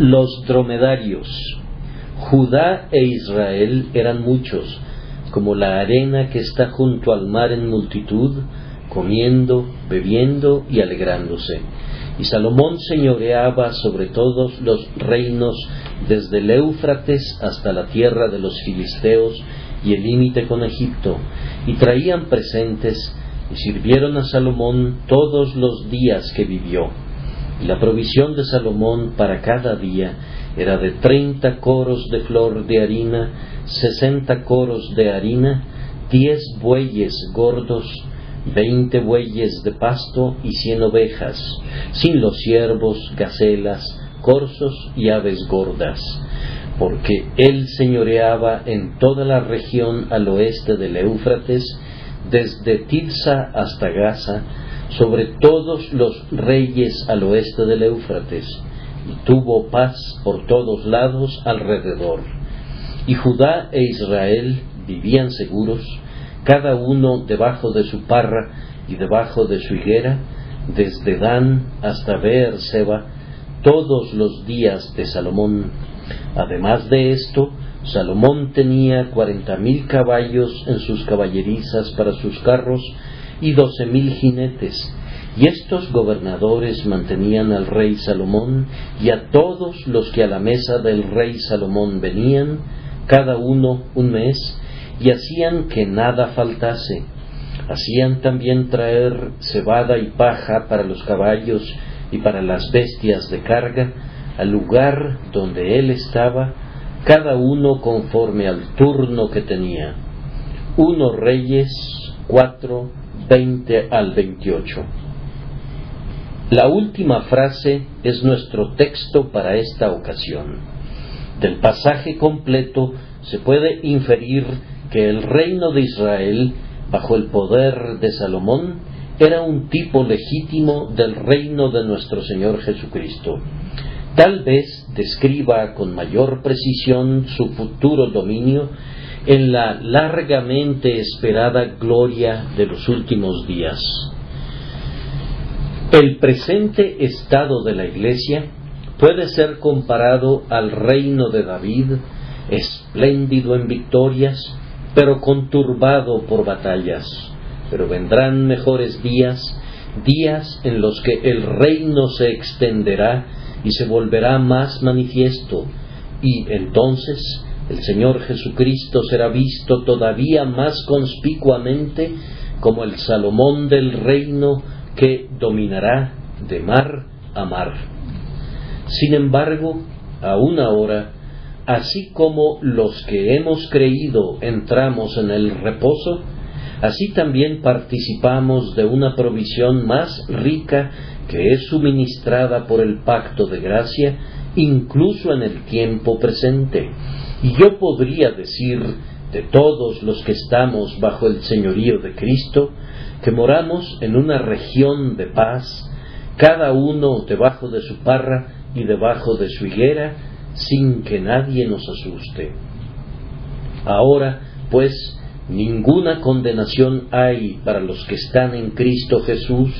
Los dromedarios. Judá e Israel eran muchos, como la arena que está junto al mar en multitud, comiendo, bebiendo y alegrándose. Y Salomón señoreaba sobre todos los reinos desde el Éufrates hasta la tierra de los filisteos y el límite con Egipto, y traían presentes y sirvieron a Salomón todos los días que vivió y la provisión de Salomón para cada día era de treinta coros de flor de harina, sesenta coros de harina, diez bueyes gordos, veinte bueyes de pasto y cien ovejas, sin los ciervos, gacelas, corzos y aves gordas, porque él señoreaba en toda la región al oeste del Éufrates, desde Tirsa hasta Gaza, sobre todos los reyes al oeste del Éufrates, y tuvo paz por todos lados alrededor. Y Judá e Israel vivían seguros, cada uno debajo de su parra y debajo de su higuera, desde Dan hasta Beerseba, todos los días de Salomón. Además de esto, Salomón tenía cuarenta mil caballos en sus caballerizas para sus carros, y doce mil jinetes. Y estos gobernadores mantenían al rey Salomón y a todos los que a la mesa del rey Salomón venían, cada uno un mes, y hacían que nada faltase. Hacían también traer cebada y paja para los caballos y para las bestias de carga al lugar donde él estaba, cada uno conforme al turno que tenía. Uno reyes, cuatro 20 al 28. La última frase es nuestro texto para esta ocasión. Del pasaje completo se puede inferir que el reino de Israel, bajo el poder de Salomón, era un tipo legítimo del reino de nuestro Señor Jesucristo. Tal vez describa con mayor precisión su futuro dominio en la largamente esperada gloria de los últimos días. El presente estado de la Iglesia puede ser comparado al reino de David, espléndido en victorias, pero conturbado por batallas. Pero vendrán mejores días, días en los que el reino se extenderá y se volverá más manifiesto, y entonces el Señor Jesucristo será visto todavía más conspicuamente como el Salomón del reino que dominará de mar a mar. Sin embargo, aún ahora, así como los que hemos creído entramos en el reposo, así también participamos de una provisión más rica que es suministrada por el pacto de gracia, incluso en el tiempo presente y yo podría decir de todos los que estamos bajo el señorío de Cristo, que moramos en una región de paz, cada uno debajo de su parra y debajo de su higuera, sin que nadie nos asuste. Ahora, pues, ninguna condenación hay para los que están en Cristo Jesús,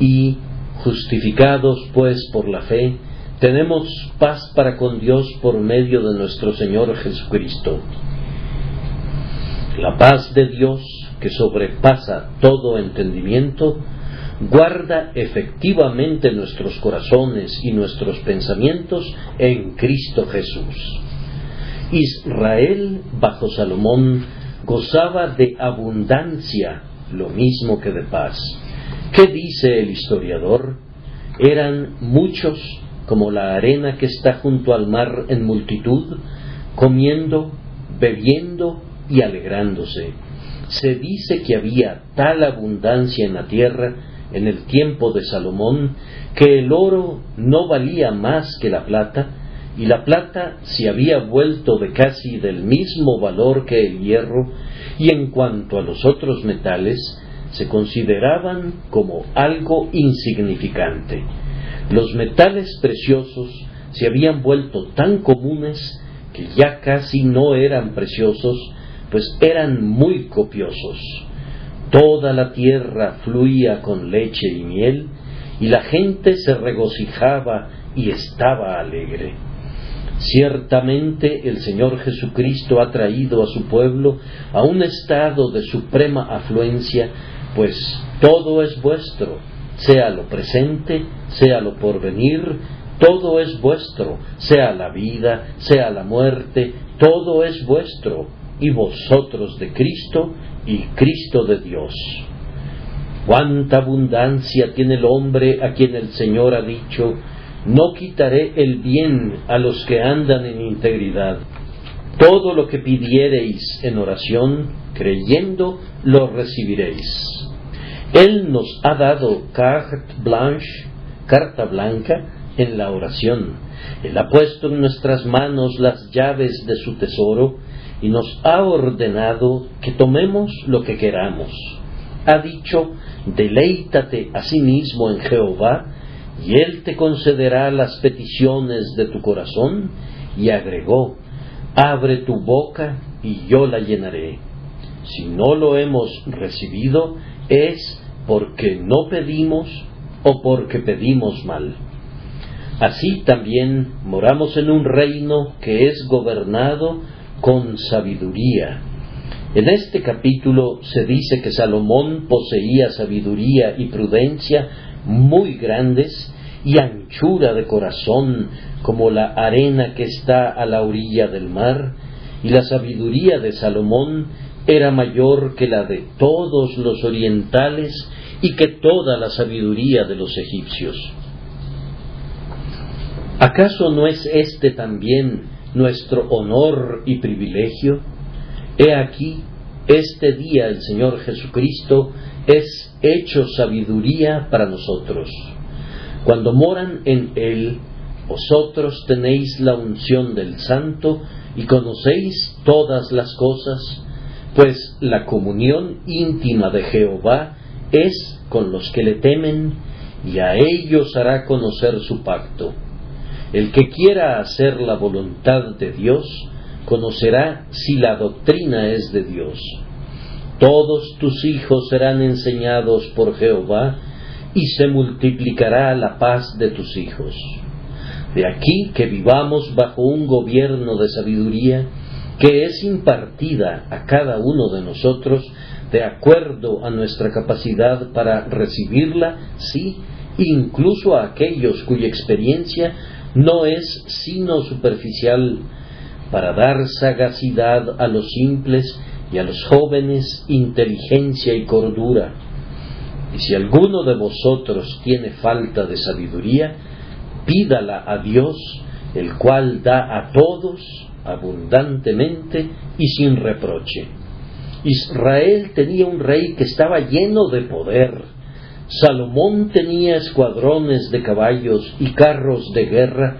y, justificados pues por la fe, tenemos paz para con Dios por medio de nuestro Señor Jesucristo. La paz de Dios, que sobrepasa todo entendimiento, guarda efectivamente nuestros corazones y nuestros pensamientos en Cristo Jesús. Israel, bajo Salomón, gozaba de abundancia, lo mismo que de paz. ¿Qué dice el historiador? Eran muchos como la arena que está junto al mar en multitud, comiendo, bebiendo y alegrándose. Se dice que había tal abundancia en la tierra en el tiempo de Salomón que el oro no valía más que la plata, y la plata se había vuelto de casi del mismo valor que el hierro, y en cuanto a los otros metales, se consideraban como algo insignificante. Los metales preciosos se habían vuelto tan comunes que ya casi no eran preciosos, pues eran muy copiosos. Toda la tierra fluía con leche y miel, y la gente se regocijaba y estaba alegre. Ciertamente el Señor Jesucristo ha traído a su pueblo a un estado de suprema afluencia, pues todo es vuestro, sea lo presente, sea lo porvenir, todo es vuestro, sea la vida, sea la muerte, todo es vuestro, y vosotros de Cristo y Cristo de Dios. Cuánta abundancia tiene el hombre a quien el Señor ha dicho, no quitaré el bien a los que andan en integridad. Todo lo que pidiereis en oración, creyendo, lo recibiréis. Él nos ha dado carte blanche, carta blanca, en la oración. Él ha puesto en nuestras manos las llaves de su tesoro y nos ha ordenado que tomemos lo que queramos. Ha dicho, deleítate a sí mismo en Jehová, y Él te concederá las peticiones de tu corazón, y agregó, abre tu boca y yo la llenaré. Si no lo hemos recibido, es porque no pedimos o porque pedimos mal. Así también moramos en un reino que es gobernado con sabiduría. En este capítulo se dice que Salomón poseía sabiduría y prudencia muy grandes y anchura de corazón como la arena que está a la orilla del mar, y la sabiduría de Salomón era mayor que la de todos los orientales y que toda la sabiduría de los egipcios. ¿Acaso no es este también nuestro honor y privilegio? He aquí, este día el Señor Jesucristo es hecho sabiduría para nosotros. Cuando moran en Él, vosotros tenéis la unción del Santo y conocéis todas las cosas, pues la comunión íntima de Jehová es con los que le temen, y a ellos hará conocer su pacto. El que quiera hacer la voluntad de Dios, conocerá si la doctrina es de Dios. Todos tus hijos serán enseñados por Jehová, y se multiplicará la paz de tus hijos. De aquí que vivamos bajo un gobierno de sabiduría que es impartida a cada uno de nosotros de acuerdo a nuestra capacidad para recibirla, sí, incluso a aquellos cuya experiencia no es sino superficial, para dar sagacidad a los simples y a los jóvenes inteligencia y cordura. Y si alguno de vosotros tiene falta de sabiduría, pídala a Dios, el cual da a todos abundantemente y sin reproche. Israel tenía un rey que estaba lleno de poder. Salomón tenía escuadrones de caballos y carros de guerra,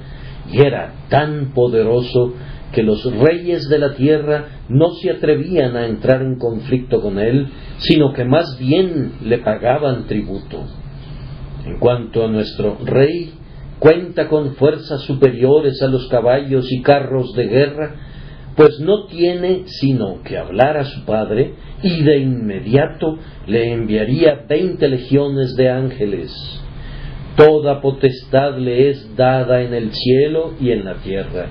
y era tan poderoso que los reyes de la tierra no se atrevían a entrar en conflicto con él, sino que más bien le pagaban tributo. En cuanto a nuestro rey, cuenta con fuerzas superiores a los caballos y carros de guerra, pues no tiene sino que hablar a su padre y de inmediato le enviaría veinte legiones de ángeles. Toda potestad le es dada en el cielo y en la tierra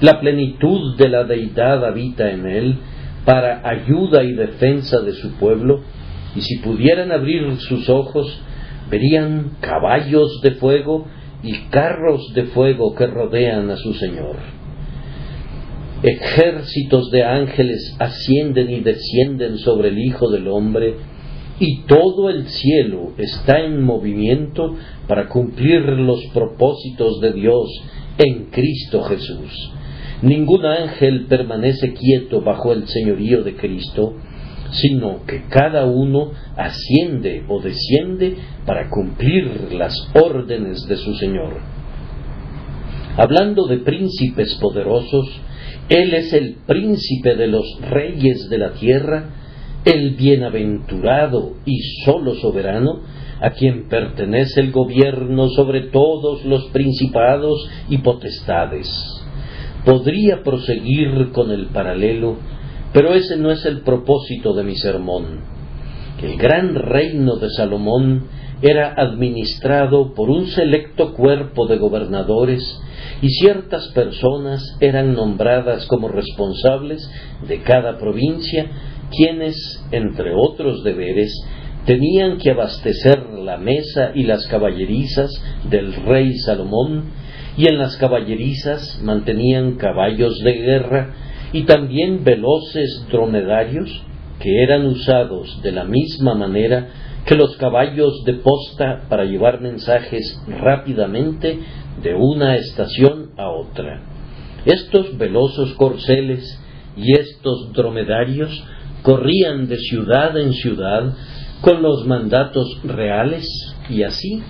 la plenitud de la deidad habita en él para ayuda y defensa de su pueblo, y si pudieran abrir sus ojos, verían caballos de fuego y carros de fuego que rodean a su Señor. Ejércitos de ángeles ascienden y descienden sobre el Hijo del Hombre, y todo el cielo está en movimiento para cumplir los propósitos de Dios en Cristo Jesús. Ningún ángel permanece quieto bajo el señorío de Cristo, sino que cada uno asciende o desciende para cumplir las órdenes de su Señor. Hablando de príncipes poderosos, Él es el príncipe de los reyes de la tierra, el bienaventurado y solo soberano, a quien pertenece el gobierno sobre todos los principados y potestades Podría proseguir con el paralelo, pero ese no es el propósito de mi sermón. El gran reino de Salomón era administrado por un selecto cuerpo de gobernadores y ciertas personas eran nombradas como responsables de cada provincia, quienes, entre otros deberes, tenían que abastecer la mesa y las caballerizas del rey Salomón, y en las caballerizas mantenían caballos de guerra y también veloces dromedarios que eran usados de la misma manera que los caballos de posta para llevar mensajes rápidamente de una estación a otra. Estos velosos corceles y estos dromedarios corrían de ciudad en ciudad con los mandatos reales y así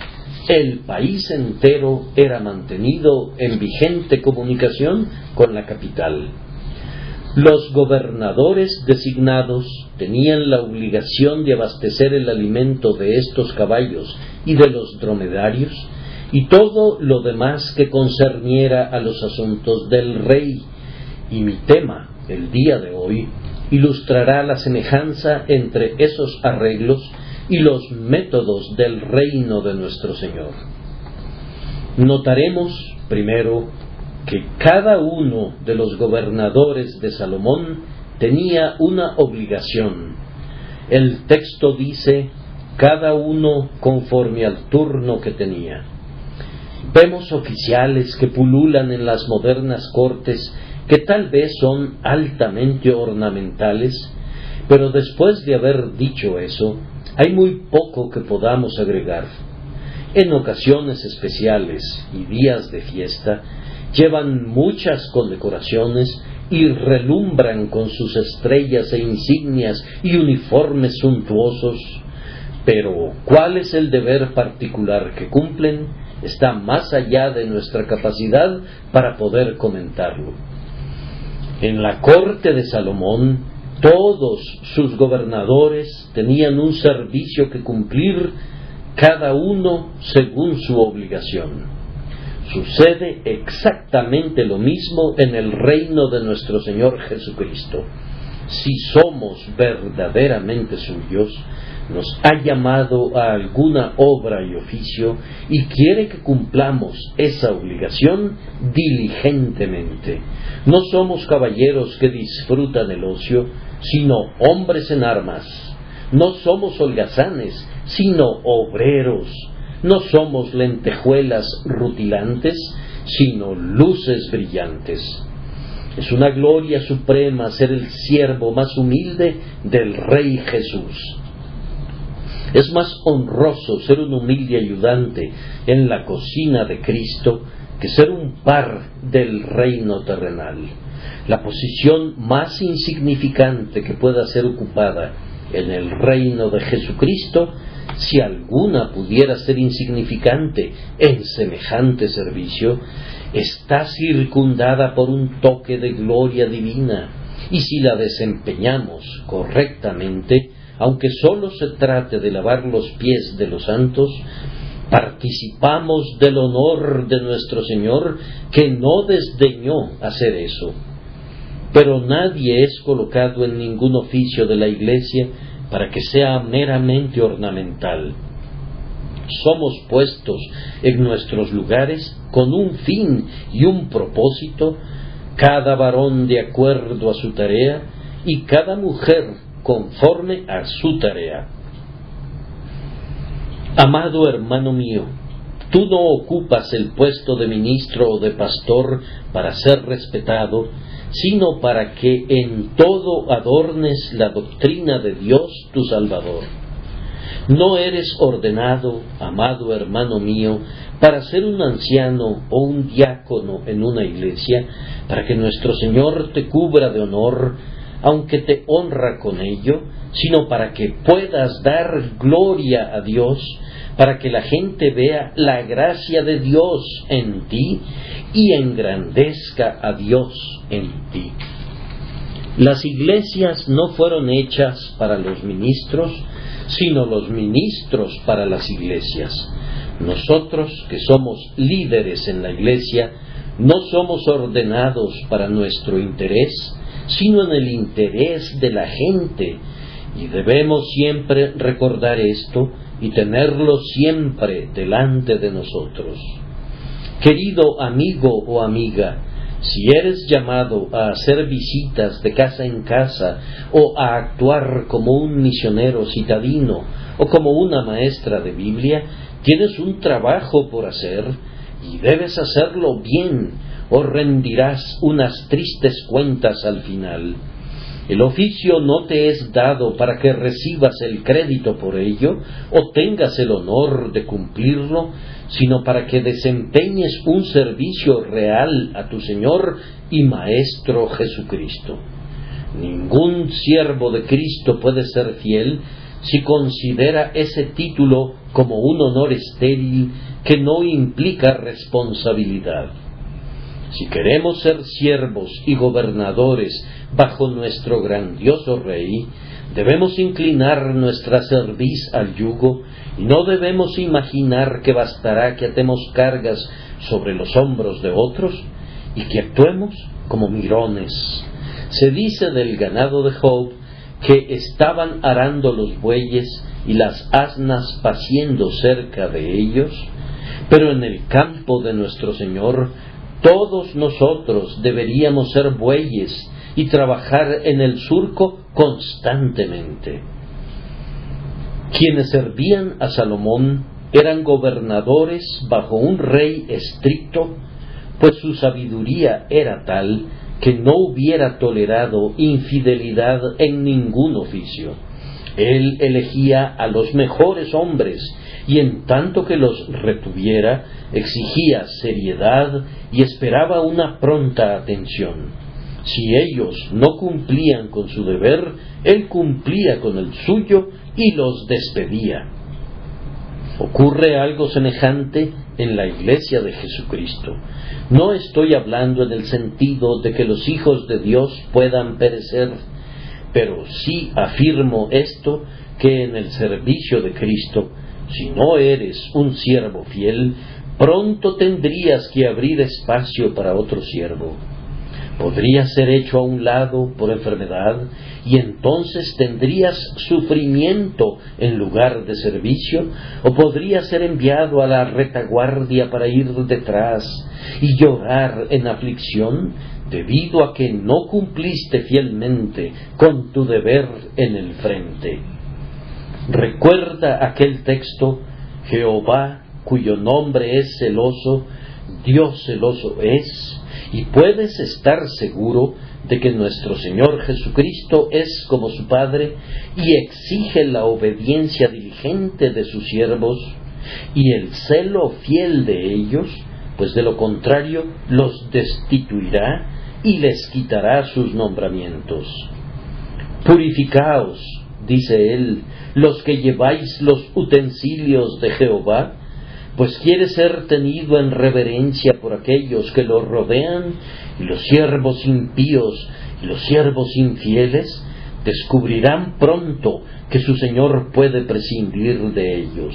el país entero era mantenido en vigente comunicación con la capital. Los gobernadores designados tenían la obligación de abastecer el alimento de estos caballos y de los dromedarios y todo lo demás que concerniera a los asuntos del rey. Y mi tema, el día de hoy, ilustrará la semejanza entre esos arreglos y los métodos del reino de nuestro Señor. Notaremos, primero, que cada uno de los gobernadores de Salomón tenía una obligación. El texto dice, cada uno conforme al turno que tenía. Vemos oficiales que pululan en las modernas cortes que tal vez son altamente ornamentales, pero después de haber dicho eso, hay muy poco que podamos agregar. En ocasiones especiales y días de fiesta, llevan muchas condecoraciones y relumbran con sus estrellas e insignias y uniformes suntuosos, pero ¿cuál es el deber particular que cumplen? Está más allá de nuestra capacidad para poder comentarlo. En la corte de Salomón, todos sus gobernadores tenían un servicio que cumplir, cada uno según su obligación. Sucede exactamente lo mismo en el reino de nuestro Señor Jesucristo. Si somos verdaderamente suyos, nos ha llamado a alguna obra y oficio y quiere que cumplamos esa obligación diligentemente. No somos caballeros que disfrutan el ocio, sino hombres en armas. No somos holgazanes, sino obreros no somos lentejuelas rutilantes, sino luces brillantes. Es una gloria suprema ser el siervo más humilde del Rey Jesús. Es más honroso ser un humilde ayudante en la cocina de Cristo que ser un par del reino terrenal. La posición más insignificante que pueda ser ocupada en el reino de Jesucristo si alguna pudiera ser insignificante en semejante servicio, está circundada por un toque de gloria divina, y si la desempeñamos correctamente, aunque sólo se trate de lavar los pies de los santos, participamos del honor de nuestro Señor, que no desdeñó hacer eso. Pero nadie es colocado en ningún oficio de la Iglesia para que sea meramente ornamental. Somos puestos en nuestros lugares con un fin y un propósito, cada varón de acuerdo a su tarea y cada mujer conforme a su tarea. Amado hermano mío, tú no ocupas el puesto de ministro o de pastor para ser respetado, sino para que en todo adornes la doctrina de Dios tu Salvador. No eres ordenado, amado hermano mío, para ser un anciano o un diácono en una iglesia, para que nuestro Señor te cubra de honor, aunque te honra con ello, sino para que puedas dar gloria a Dios, para que la gente vea la gracia de Dios en ti y engrandezca a Dios en ti. Las iglesias no fueron hechas para los ministros, sino los ministros para las iglesias. Nosotros, que somos líderes en la iglesia, no somos ordenados para nuestro interés, sino en el interés de la gente. Y debemos siempre recordar esto y tenerlo siempre delante de nosotros. Querido amigo o amiga, si eres llamado a hacer visitas de casa en casa o a actuar como un misionero citadino o como una maestra de Biblia, tienes un trabajo por hacer y debes hacerlo bien o rendirás unas tristes cuentas al final. El oficio no te es dado para que recibas el crédito por ello o tengas el honor de cumplirlo, sino para que desempeñes un servicio real a tu Señor y Maestro Jesucristo. Ningún siervo de Cristo puede ser fiel si considera ese título como un honor estéril que no implica responsabilidad. Si queremos ser siervos y gobernadores bajo nuestro grandioso Rey, debemos inclinar nuestra cerviz al yugo y no debemos imaginar que bastará que atemos cargas sobre los hombros de otros y que actuemos como mirones. Se dice del ganado de Job que estaban arando los bueyes y las asnas paciendo cerca de ellos, pero en el campo de nuestro Señor todos nosotros deberíamos ser bueyes y trabajar en el surco constantemente. Quienes servían a Salomón eran gobernadores bajo un rey estricto, pues su sabiduría era tal que no hubiera tolerado infidelidad en ningún oficio. Él elegía a los mejores hombres y en tanto que los retuviera, exigía seriedad y esperaba una pronta atención. Si ellos no cumplían con su deber, él cumplía con el suyo y los despedía. Ocurre algo semejante en la iglesia de Jesucristo. No estoy hablando en el sentido de que los hijos de Dios puedan perecer, pero sí afirmo esto que en el servicio de Cristo, si no eres un siervo fiel, pronto tendrías que abrir espacio para otro siervo podría ser hecho a un lado por enfermedad y entonces tendrías sufrimiento en lugar de servicio, o podría ser enviado a la retaguardia para ir detrás y llorar en aflicción debido a que no cumpliste fielmente con tu deber en el frente. Recuerda aquel texto, Jehová, cuyo nombre es celoso, Dios celoso es, y puedes estar seguro de que nuestro Señor Jesucristo es como su Padre y exige la obediencia diligente de sus siervos y el celo fiel de ellos, pues de lo contrario los destituirá y les quitará sus nombramientos. Purificaos, dice él, los que lleváis los utensilios de Jehová, pues quiere ser tenido en reverencia por aquellos que lo rodean, y los siervos impíos y los siervos infieles descubrirán pronto que su Señor puede prescindir de ellos.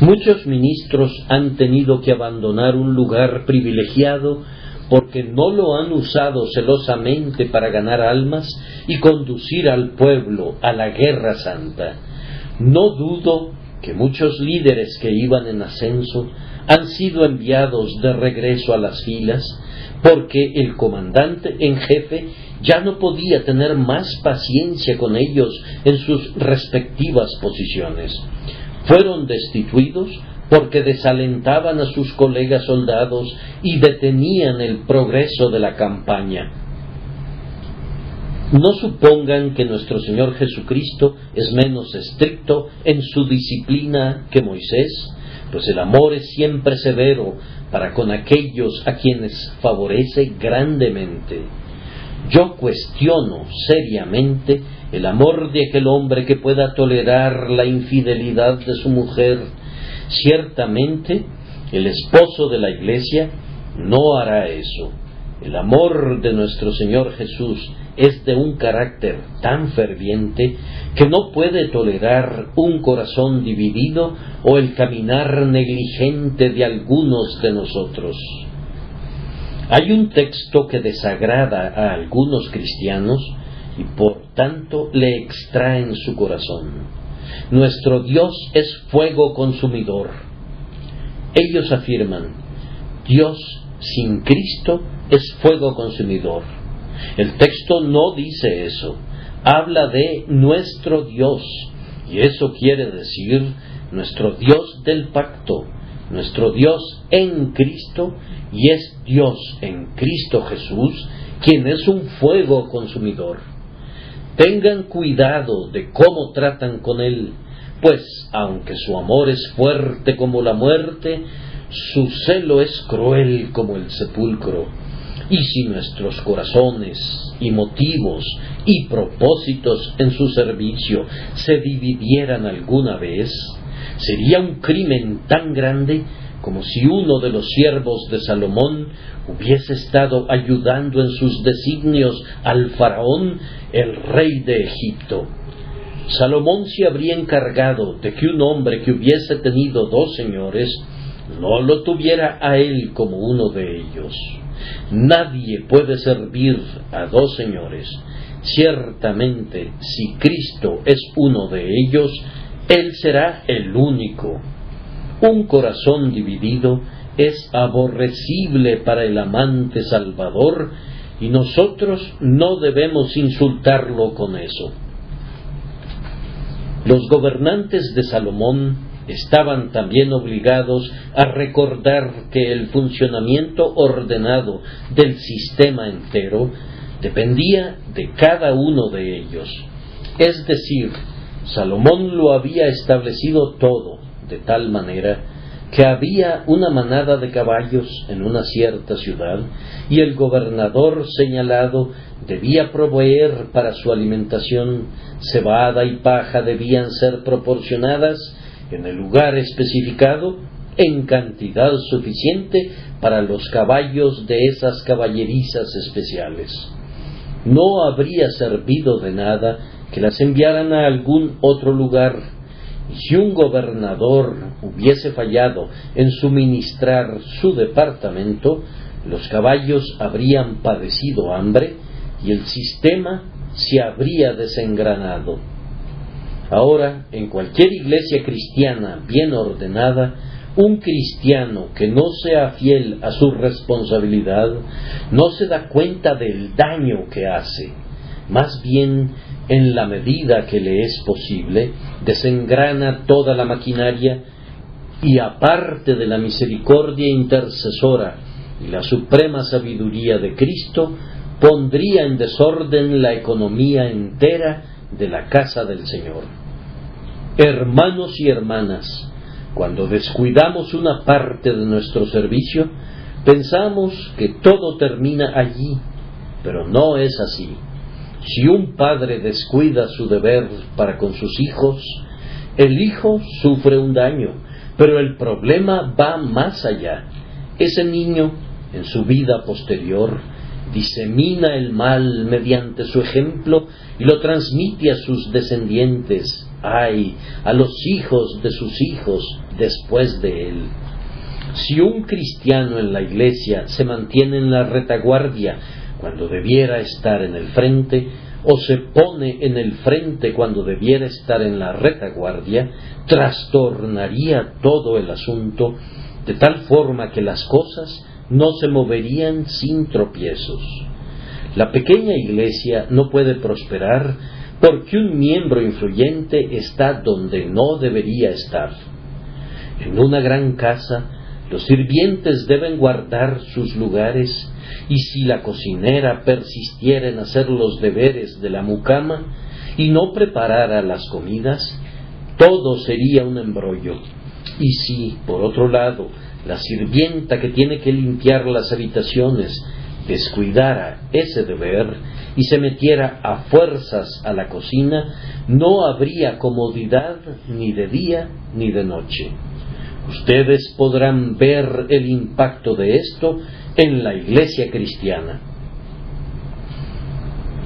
Muchos ministros han tenido que abandonar un lugar privilegiado porque no lo han usado celosamente para ganar almas y conducir al pueblo a la guerra santa. No dudo que muchos líderes que iban en ascenso han sido enviados de regreso a las filas porque el comandante en jefe ya no podía tener más paciencia con ellos en sus respectivas posiciones. Fueron destituidos porque desalentaban a sus colegas soldados y detenían el progreso de la campaña. No supongan que nuestro Señor Jesucristo es menos estricto en su disciplina que Moisés, pues el amor es siempre severo para con aquellos a quienes favorece grandemente. Yo cuestiono seriamente el amor de aquel hombre que pueda tolerar la infidelidad de su mujer. Ciertamente, el esposo de la iglesia no hará eso. El amor de nuestro Señor Jesús es de un carácter tan ferviente que no puede tolerar un corazón dividido o el caminar negligente de algunos de nosotros. Hay un texto que desagrada a algunos cristianos y por tanto le extraen su corazón. Nuestro Dios es fuego consumidor. Ellos afirman, Dios sin Cristo es fuego consumidor. El texto no dice eso, habla de nuestro Dios, y eso quiere decir nuestro Dios del pacto, nuestro Dios en Cristo, y es Dios en Cristo Jesús, quien es un fuego consumidor. Tengan cuidado de cómo tratan con Él, pues aunque su amor es fuerte como la muerte, su celo es cruel como el sepulcro. Y si nuestros corazones y motivos y propósitos en su servicio se dividieran alguna vez, sería un crimen tan grande como si uno de los siervos de Salomón hubiese estado ayudando en sus designios al faraón, el rey de Egipto. Salomón se habría encargado de que un hombre que hubiese tenido dos señores no lo tuviera a él como uno de ellos. Nadie puede servir a dos señores. Ciertamente, si Cristo es uno de ellos, Él será el único. Un corazón dividido es aborrecible para el amante Salvador y nosotros no debemos insultarlo con eso. Los gobernantes de Salomón estaban también obligados a recordar que el funcionamiento ordenado del sistema entero dependía de cada uno de ellos. Es decir, Salomón lo había establecido todo de tal manera que había una manada de caballos en una cierta ciudad y el gobernador señalado debía proveer para su alimentación cebada y paja debían ser proporcionadas en el lugar especificado en cantidad suficiente para los caballos de esas caballerizas especiales. No habría servido de nada que las enviaran a algún otro lugar, y si un gobernador hubiese fallado en suministrar su departamento, los caballos habrían padecido hambre y el sistema se habría desengranado. Ahora, en cualquier iglesia cristiana bien ordenada, un cristiano que no sea fiel a su responsabilidad no se da cuenta del daño que hace. Más bien, en la medida que le es posible, desengrana toda la maquinaria y aparte de la misericordia intercesora y la suprema sabiduría de Cristo, pondría en desorden la economía entera de la casa del Señor. Hermanos y hermanas, cuando descuidamos una parte de nuestro servicio, pensamos que todo termina allí, pero no es así. Si un padre descuida su deber para con sus hijos, el hijo sufre un daño, pero el problema va más allá. Ese niño, en su vida posterior, disemina el mal mediante su ejemplo y lo transmite a sus descendientes, a los hijos de sus hijos después de él. Si un cristiano en la iglesia se mantiene en la retaguardia cuando debiera estar en el frente, o se pone en el frente cuando debiera estar en la retaguardia, trastornaría todo el asunto de tal forma que las cosas no se moverían sin tropiezos. La pequeña iglesia no puede prosperar porque un miembro influyente está donde no debería estar. En una gran casa, los sirvientes deben guardar sus lugares y si la cocinera persistiera en hacer los deberes de la mucama y no preparara las comidas, todo sería un embrollo. Y si, por otro lado, la sirvienta que tiene que limpiar las habitaciones descuidara ese deber y se metiera a fuerzas a la cocina, no habría comodidad ni de día ni de noche. Ustedes podrán ver el impacto de esto en la iglesia cristiana.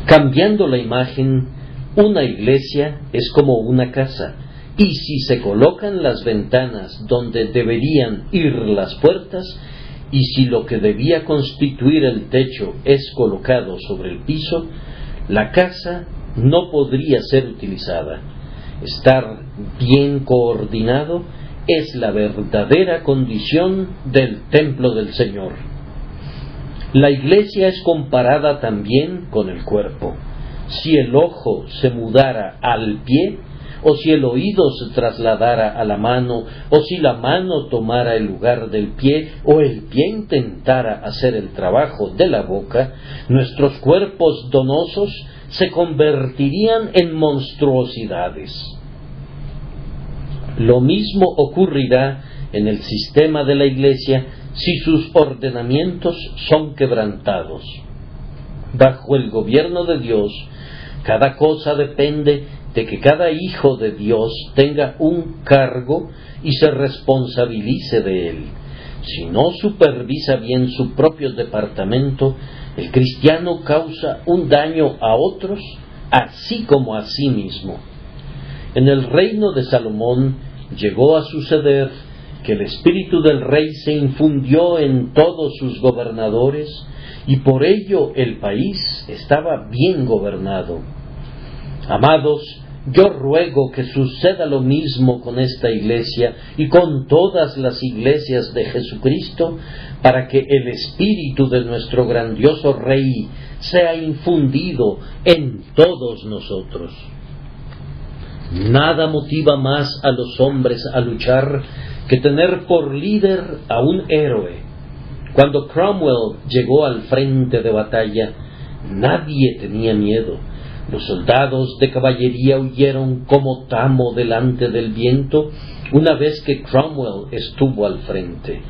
Cambiando la imagen, una iglesia es como una casa y si se colocan las ventanas donde deberían ir las puertas, y si lo que debía constituir el techo es colocado sobre el piso, la casa no podría ser utilizada. estar bien coordinado, es la verdadera condición del templo del Señor. La iglesia es comparada también con el cuerpo. Si el ojo se mudara al pie, o si el oído se trasladara a la mano, o si la mano tomara el lugar del pie, o el pie intentara hacer el trabajo de la boca, nuestros cuerpos donosos se convertirían en monstruosidades. Lo mismo ocurrirá en el sistema de la Iglesia si sus ordenamientos son quebrantados. Bajo el gobierno de Dios, cada cosa depende de que cada hijo de Dios tenga un cargo y se responsabilice de él. Si no supervisa bien su propio departamento, el cristiano causa un daño a otros, así como a sí mismo. En el reino de Salomón llegó a suceder que el espíritu del rey se infundió en todos sus gobernadores y por ello el país estaba bien gobernado. Amados, yo ruego que suceda lo mismo con esta iglesia y con todas las iglesias de Jesucristo, para que el espíritu de nuestro grandioso Rey sea infundido en todos nosotros. Nada motiva más a los hombres a luchar que tener por líder a un héroe. Cuando Cromwell llegó al frente de batalla, nadie tenía miedo los soldados de caballería huyeron como tamo delante del viento una vez que Cromwell estuvo al frente.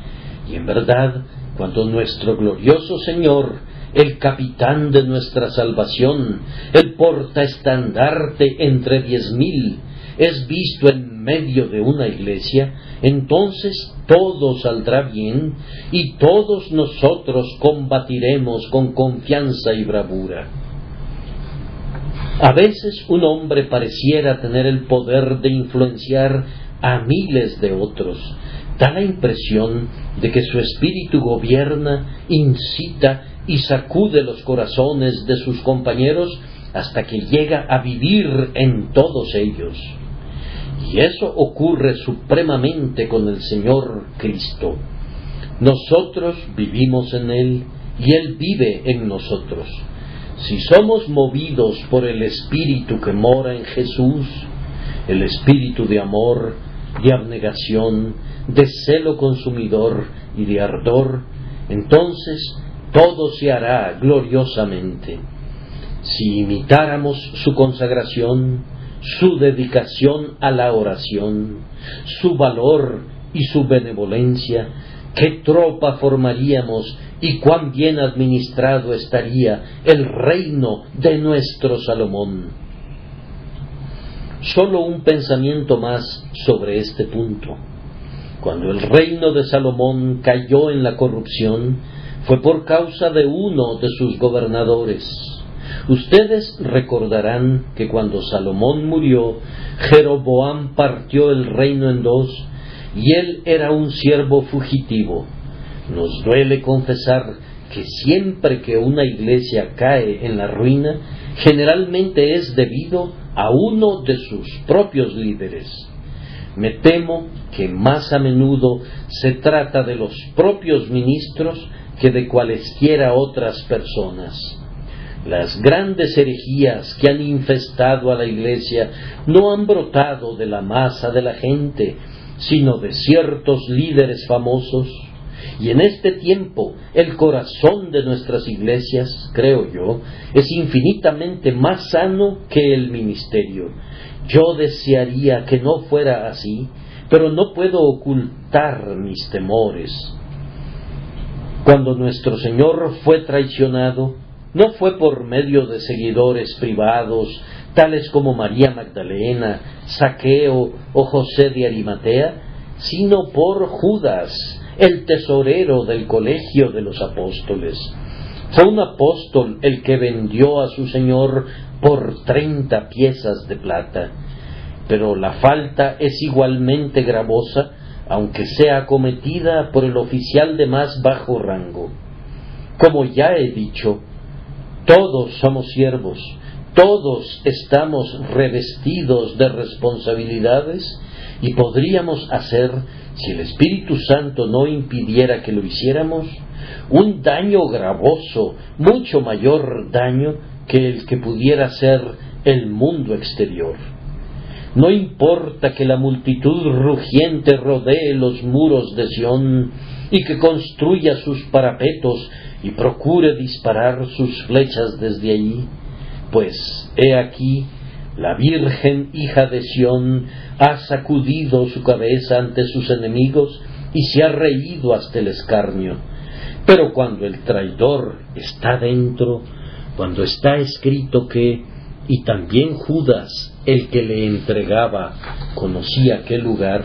Y en verdad, cuando nuestro glorioso Señor, el capitán de nuestra salvación, el portaestandarte entre diez mil, es visto en medio de una iglesia, entonces todo saldrá bien y todos nosotros combatiremos con confianza y bravura. A veces un hombre pareciera tener el poder de influenciar a miles de otros. Da la impresión de que su espíritu gobierna, incita y sacude los corazones de sus compañeros hasta que llega a vivir en todos ellos. Y eso ocurre supremamente con el Señor Cristo. Nosotros vivimos en Él y Él vive en nosotros. Si somos movidos por el Espíritu que mora en Jesús, el Espíritu de amor, de abnegación, de celo consumidor y de ardor, entonces todo se hará gloriosamente. Si imitáramos su consagración, su dedicación a la oración, su valor y su benevolencia, qué tropa formaríamos y cuán bien administrado estaría el reino de nuestro Salomón. Solo un pensamiento más sobre este punto. Cuando el reino de Salomón cayó en la corrupción, fue por causa de uno de sus gobernadores. Ustedes recordarán que cuando Salomón murió, Jeroboam partió el reino en dos, y él era un siervo fugitivo nos duele confesar que siempre que una iglesia cae en la ruina, generalmente es debido a uno de sus propios líderes. Me temo que más a menudo se trata de los propios ministros que de cualesquiera otras personas. Las grandes herejías que han infestado a la iglesia no han brotado de la masa de la gente, sino de ciertos líderes famosos y en este tiempo el corazón de nuestras iglesias, creo yo, es infinitamente más sano que el ministerio. Yo desearía que no fuera así, pero no puedo ocultar mis temores. Cuando nuestro Señor fue traicionado, no fue por medio de seguidores privados, tales como María Magdalena, Saqueo o José de Arimatea, sino por Judas, el tesorero del colegio de los apóstoles. Fue un apóstol el que vendió a su Señor por treinta piezas de plata. Pero la falta es igualmente gravosa, aunque sea cometida por el oficial de más bajo rango. Como ya he dicho, todos somos siervos, Todos estamos revestidos de responsabilidades y podríamos hacer, si el Espíritu Santo no impidiera que lo hiciéramos, un daño gravoso, mucho mayor daño que el que pudiera ser el mundo exterior. No importa que la multitud rugiente rodee los muros de Sión y que construya sus parapetos y procure disparar sus flechas desde allí, pues he aquí la Virgen hija de Sión ha sacudido su cabeza ante sus enemigos y se ha reído hasta el escarnio. Pero cuando el traidor está dentro, cuando está escrito que, y también Judas, el que le entregaba, conocía aquel lugar,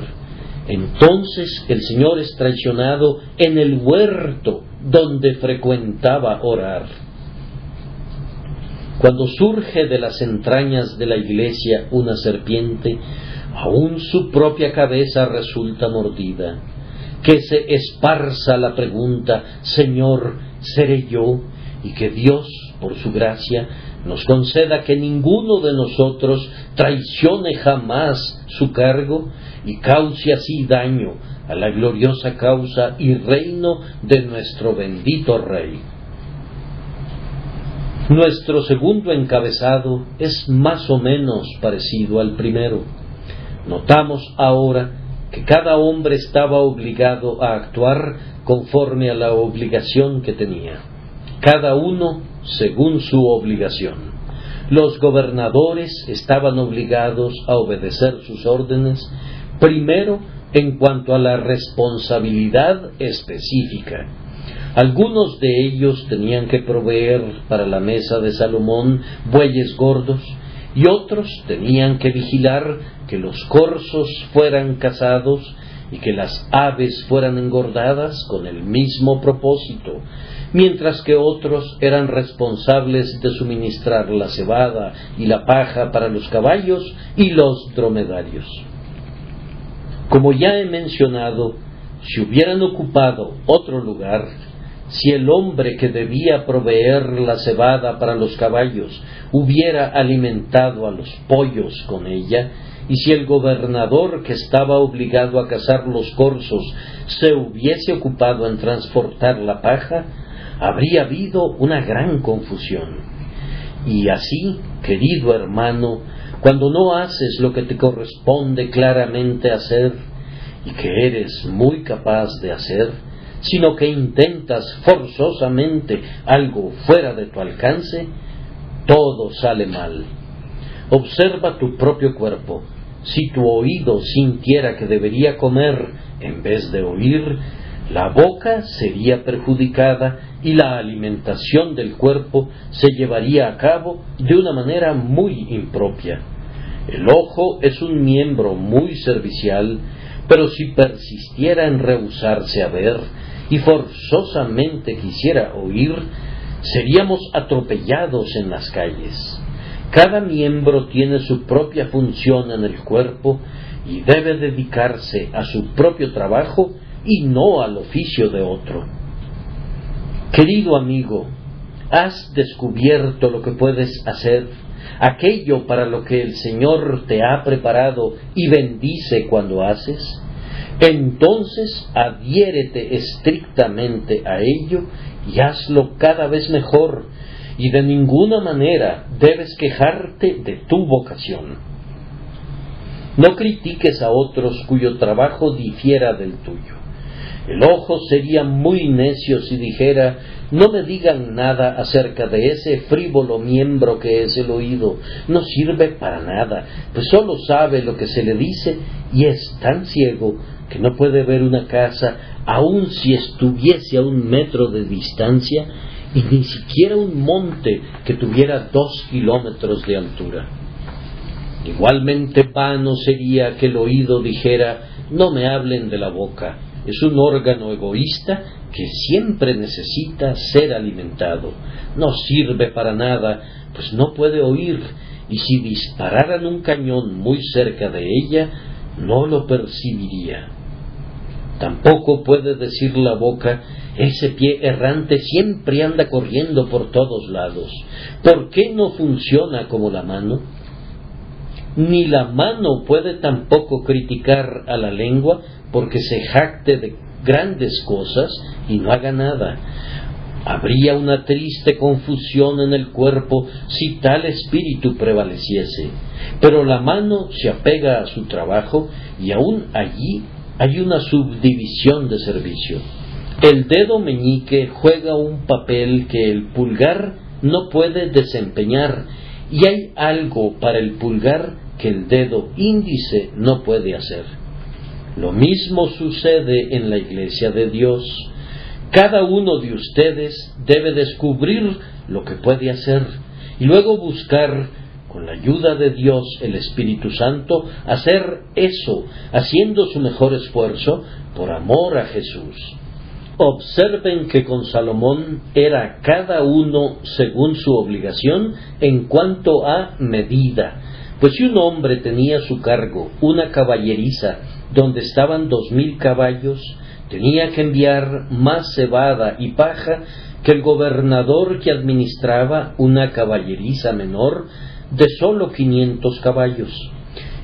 entonces el Señor es traicionado en el huerto donde frecuentaba orar. Cuando surge de las entrañas de la iglesia una serpiente, aún su propia cabeza resulta mordida. Que se esparza la pregunta, Señor, ¿seré yo? Y que Dios, por su gracia, nos conceda que ninguno de nosotros traicione jamás su cargo y cause así daño a la gloriosa causa y reino de nuestro bendito Rey. Nuestro segundo encabezado es más o menos parecido al primero. Notamos ahora que cada hombre estaba obligado a actuar conforme a la obligación que tenía, cada uno según su obligación. Los gobernadores estaban obligados a obedecer sus órdenes, primero en cuanto a la responsabilidad específica. Algunos de ellos tenían que proveer para la mesa de Salomón bueyes gordos y otros tenían que vigilar que los corzos fueran cazados y que las aves fueran engordadas con el mismo propósito, mientras que otros eran responsables de suministrar la cebada y la paja para los caballos y los dromedarios. Como ya he mencionado, si hubieran ocupado otro lugar, si el hombre que debía proveer la cebada para los caballos hubiera alimentado a los pollos con ella, y si el gobernador que estaba obligado a cazar los corzos se hubiese ocupado en transportar la paja, habría habido una gran confusión. Y así, querido hermano, cuando no haces lo que te corresponde claramente hacer y que eres muy capaz de hacer, sino que intentas forzosamente algo fuera de tu alcance, todo sale mal. Observa tu propio cuerpo. Si tu oído sintiera que debería comer en vez de oír, la boca sería perjudicada y la alimentación del cuerpo se llevaría a cabo de una manera muy impropia. El ojo es un miembro muy servicial, pero si persistiera en rehusarse a ver y forzosamente quisiera oír, seríamos atropellados en las calles. Cada miembro tiene su propia función en el cuerpo y debe dedicarse a su propio trabajo y no al oficio de otro. Querido amigo, ¿has descubierto lo que puedes hacer aquello para lo que el Señor te ha preparado y bendice cuando haces, entonces adhiérete estrictamente a ello y hazlo cada vez mejor, y de ninguna manera debes quejarte de tu vocación. No critiques a otros cuyo trabajo difiera del tuyo. El ojo sería muy necio si dijera no me digan nada acerca de ese frívolo miembro que es el oído. No sirve para nada, pues solo sabe lo que se le dice y es tan ciego que no puede ver una casa aun si estuviese a un metro de distancia y ni siquiera un monte que tuviera dos kilómetros de altura. Igualmente vano sería que el oído dijera no me hablen de la boca, es un órgano egoísta que siempre necesita ser alimentado. No sirve para nada, pues no puede oír, y si dispararan un cañón muy cerca de ella, no lo percibiría. Tampoco puede decir la boca, ese pie errante siempre anda corriendo por todos lados. ¿Por qué no funciona como la mano? Ni la mano puede tampoco criticar a la lengua porque se jacte de grandes cosas y no haga nada. Habría una triste confusión en el cuerpo si tal espíritu prevaleciese. Pero la mano se apega a su trabajo y aún allí hay una subdivisión de servicio. El dedo meñique juega un papel que el pulgar no puede desempeñar y hay algo para el pulgar que el dedo índice no puede hacer. Lo mismo sucede en la iglesia de Dios. Cada uno de ustedes debe descubrir lo que puede hacer y luego buscar, con la ayuda de Dios, el Espíritu Santo, hacer eso, haciendo su mejor esfuerzo por amor a Jesús. Observen que con Salomón era cada uno según su obligación en cuanto a medida. Pues si un hombre tenía a su cargo una caballeriza donde estaban dos mil caballos, tenía que enviar más cebada y paja que el gobernador que administraba una caballeriza menor de sólo quinientos caballos.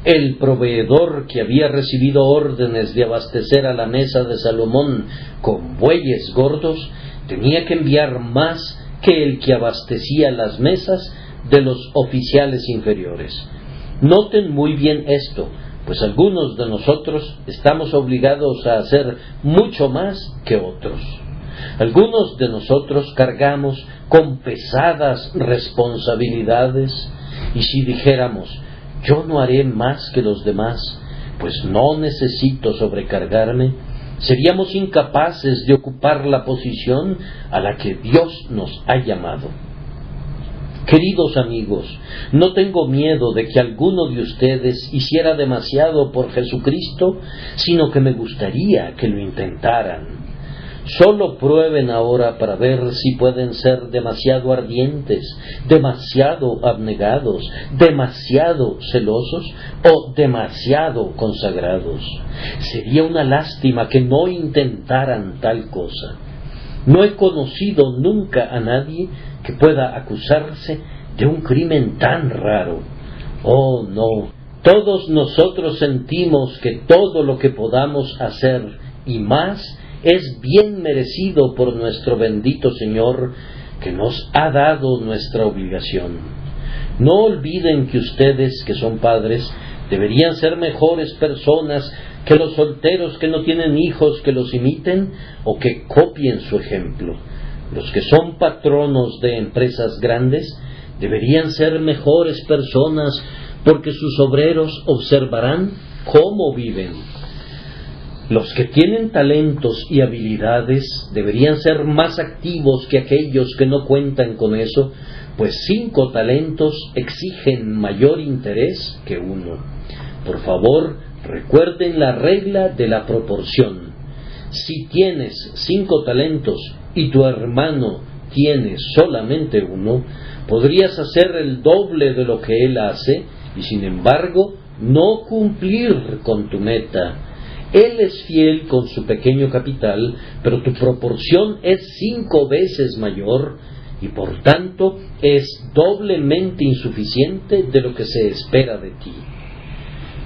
El proveedor que había recibido órdenes de abastecer a la mesa de Salomón con bueyes gordos tenía que enviar más que el que abastecía las mesas de los oficiales inferiores. Noten muy bien esto, pues algunos de nosotros estamos obligados a hacer mucho más que otros. Algunos de nosotros cargamos con pesadas responsabilidades y si dijéramos, yo no haré más que los demás, pues no necesito sobrecargarme, seríamos incapaces de ocupar la posición a la que Dios nos ha llamado. Queridos amigos, no tengo miedo de que alguno de ustedes hiciera demasiado por Jesucristo, sino que me gustaría que lo intentaran. Solo prueben ahora para ver si pueden ser demasiado ardientes, demasiado abnegados, demasiado celosos o demasiado consagrados. Sería una lástima que no intentaran tal cosa. No he conocido nunca a nadie que pueda acusarse de un crimen tan raro. Oh, no. Todos nosotros sentimos que todo lo que podamos hacer y más es bien merecido por nuestro bendito Señor que nos ha dado nuestra obligación. No olviden que ustedes, que son padres, deberían ser mejores personas que los solteros que no tienen hijos que los imiten o que copien su ejemplo. Los que son patronos de empresas grandes deberían ser mejores personas porque sus obreros observarán cómo viven. Los que tienen talentos y habilidades deberían ser más activos que aquellos que no cuentan con eso, pues cinco talentos exigen mayor interés que uno. Por favor, recuerden la regla de la proporción. Si tienes cinco talentos y tu hermano tiene solamente uno, podrías hacer el doble de lo que él hace y sin embargo no cumplir con tu meta. Él es fiel con su pequeño capital, pero tu proporción es cinco veces mayor y por tanto es doblemente insuficiente de lo que se espera de ti.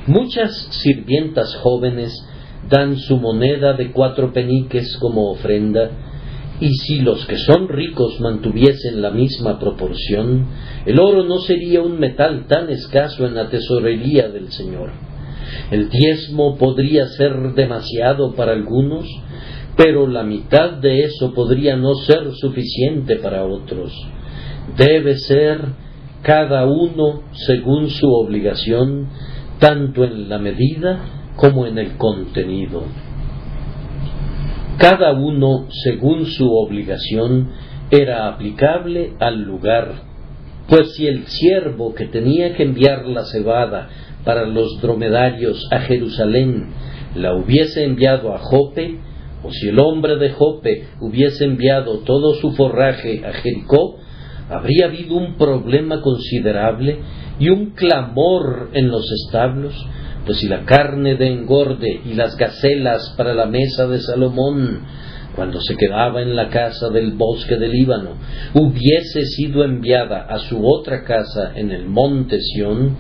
Muchas sirvientas jóvenes dan su moneda de cuatro peniques como ofrenda, y si los que son ricos mantuviesen la misma proporción, el oro no sería un metal tan escaso en la tesorería del Señor. El diezmo podría ser demasiado para algunos, pero la mitad de eso podría no ser suficiente para otros. Debe ser cada uno según su obligación, tanto en la medida como en el contenido cada uno según su obligación era aplicable al lugar, pues si el siervo que tenía que enviar la cebada para los dromedarios a Jerusalén la hubiese enviado a Jope, o si el hombre de Jope hubiese enviado todo su forraje a Jericó, habría habido un problema considerable y un clamor en los establos, pues si la carne de engorde y las gacelas para la mesa de Salomón, cuando se quedaba en la casa del bosque del Líbano, hubiese sido enviada a su otra casa en el monte Sión,